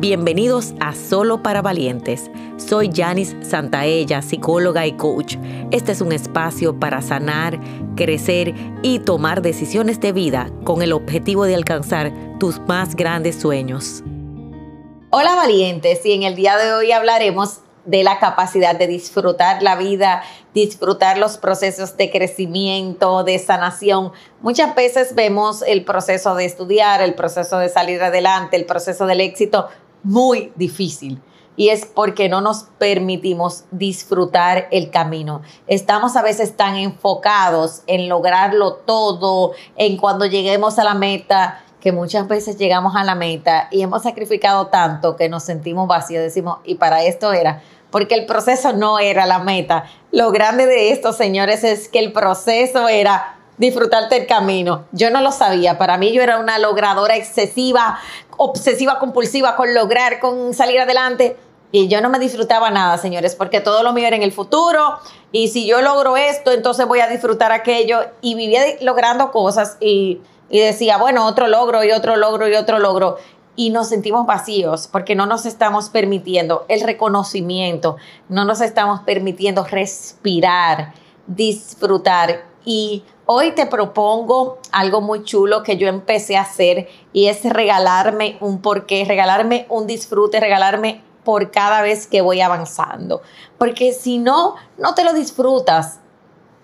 Bienvenidos a Solo para Valientes. Soy Janice Santaella, psicóloga y coach. Este es un espacio para sanar, crecer y tomar decisiones de vida con el objetivo de alcanzar tus más grandes sueños. Hola valientes y en el día de hoy hablaremos de la capacidad de disfrutar la vida, disfrutar los procesos de crecimiento, de sanación. Muchas veces vemos el proceso de estudiar, el proceso de salir adelante, el proceso del éxito muy difícil. Y es porque no nos permitimos disfrutar el camino. Estamos a veces tan enfocados en lograrlo todo, en cuando lleguemos a la meta, que muchas veces llegamos a la meta y hemos sacrificado tanto que nos sentimos vacíos. Decimos, y para esto era, porque el proceso no era la meta. Lo grande de esto, señores, es que el proceso era disfrutarte el camino. Yo no lo sabía. Para mí yo era una logradora excesiva, obsesiva, compulsiva con lograr, con salir adelante. Y yo no me disfrutaba nada, señores, porque todo lo mío era en el futuro. Y si yo logro esto, entonces voy a disfrutar aquello. Y vivía logrando cosas y, y decía, bueno, otro logro y otro logro y otro logro y nos sentimos vacíos porque no nos estamos permitiendo el reconocimiento, no nos estamos permitiendo respirar, disfrutar. Y hoy te propongo algo muy chulo que yo empecé a hacer y es regalarme un porqué, regalarme un disfrute, regalarme por cada vez que voy avanzando. Porque si no, no te lo disfrutas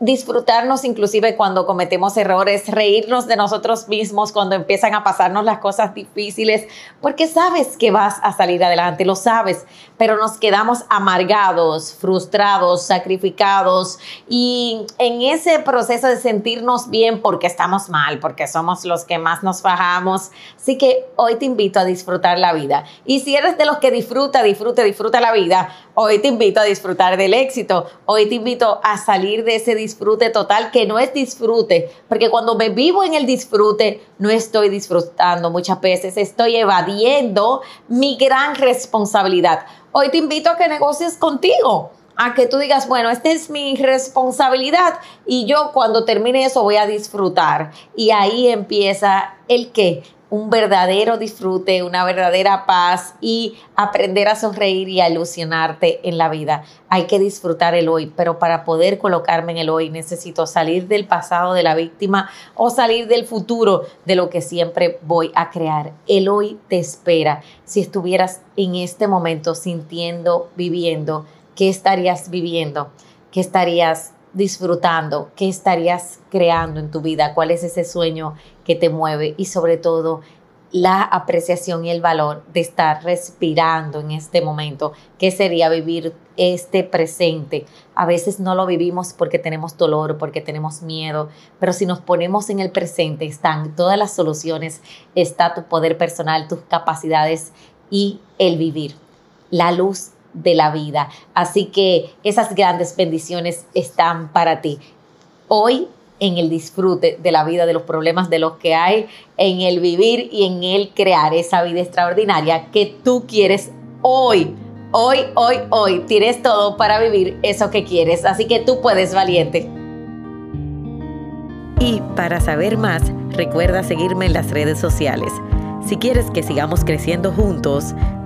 disfrutarnos inclusive cuando cometemos errores, reírnos de nosotros mismos cuando empiezan a pasarnos las cosas difíciles, porque sabes que vas a salir adelante, lo sabes, pero nos quedamos amargados, frustrados, sacrificados y en ese proceso de sentirnos bien porque estamos mal, porque somos los que más nos bajamos. Así que hoy te invito a disfrutar la vida. Y si eres de los que disfruta, disfruta, disfruta la vida, hoy te invito a disfrutar del éxito, hoy te invito a salir de ese disfrute total, que no es disfrute, porque cuando me vivo en el disfrute, no estoy disfrutando muchas veces, estoy evadiendo mi gran responsabilidad. Hoy te invito a que negocies contigo a que tú digas, bueno, esta es mi responsabilidad y yo cuando termine eso voy a disfrutar. Y ahí empieza el qué, un verdadero disfrute, una verdadera paz y aprender a sonreír y a ilusionarte en la vida. Hay que disfrutar el hoy, pero para poder colocarme en el hoy necesito salir del pasado de la víctima o salir del futuro de lo que siempre voy a crear. El hoy te espera. Si estuvieras en este momento sintiendo, viviendo, ¿qué estarías viviendo? ¿Qué estarías disfrutando? ¿Qué estarías creando en tu vida? ¿Cuál es ese sueño que te mueve? Y sobre todo, la apreciación y el valor de estar respirando en este momento, ¿Qué sería vivir este presente. A veces no lo vivimos porque tenemos dolor, porque tenemos miedo, pero si nos ponemos en el presente están todas las soluciones, está tu poder personal, tus capacidades y el vivir. La luz de la vida. Así que esas grandes bendiciones están para ti. Hoy en el disfrute de la vida, de los problemas de los que hay, en el vivir y en el crear esa vida extraordinaria que tú quieres hoy. Hoy, hoy, hoy tienes todo para vivir eso que quieres. Así que tú puedes, valiente. Y para saber más, recuerda seguirme en las redes sociales. Si quieres que sigamos creciendo juntos,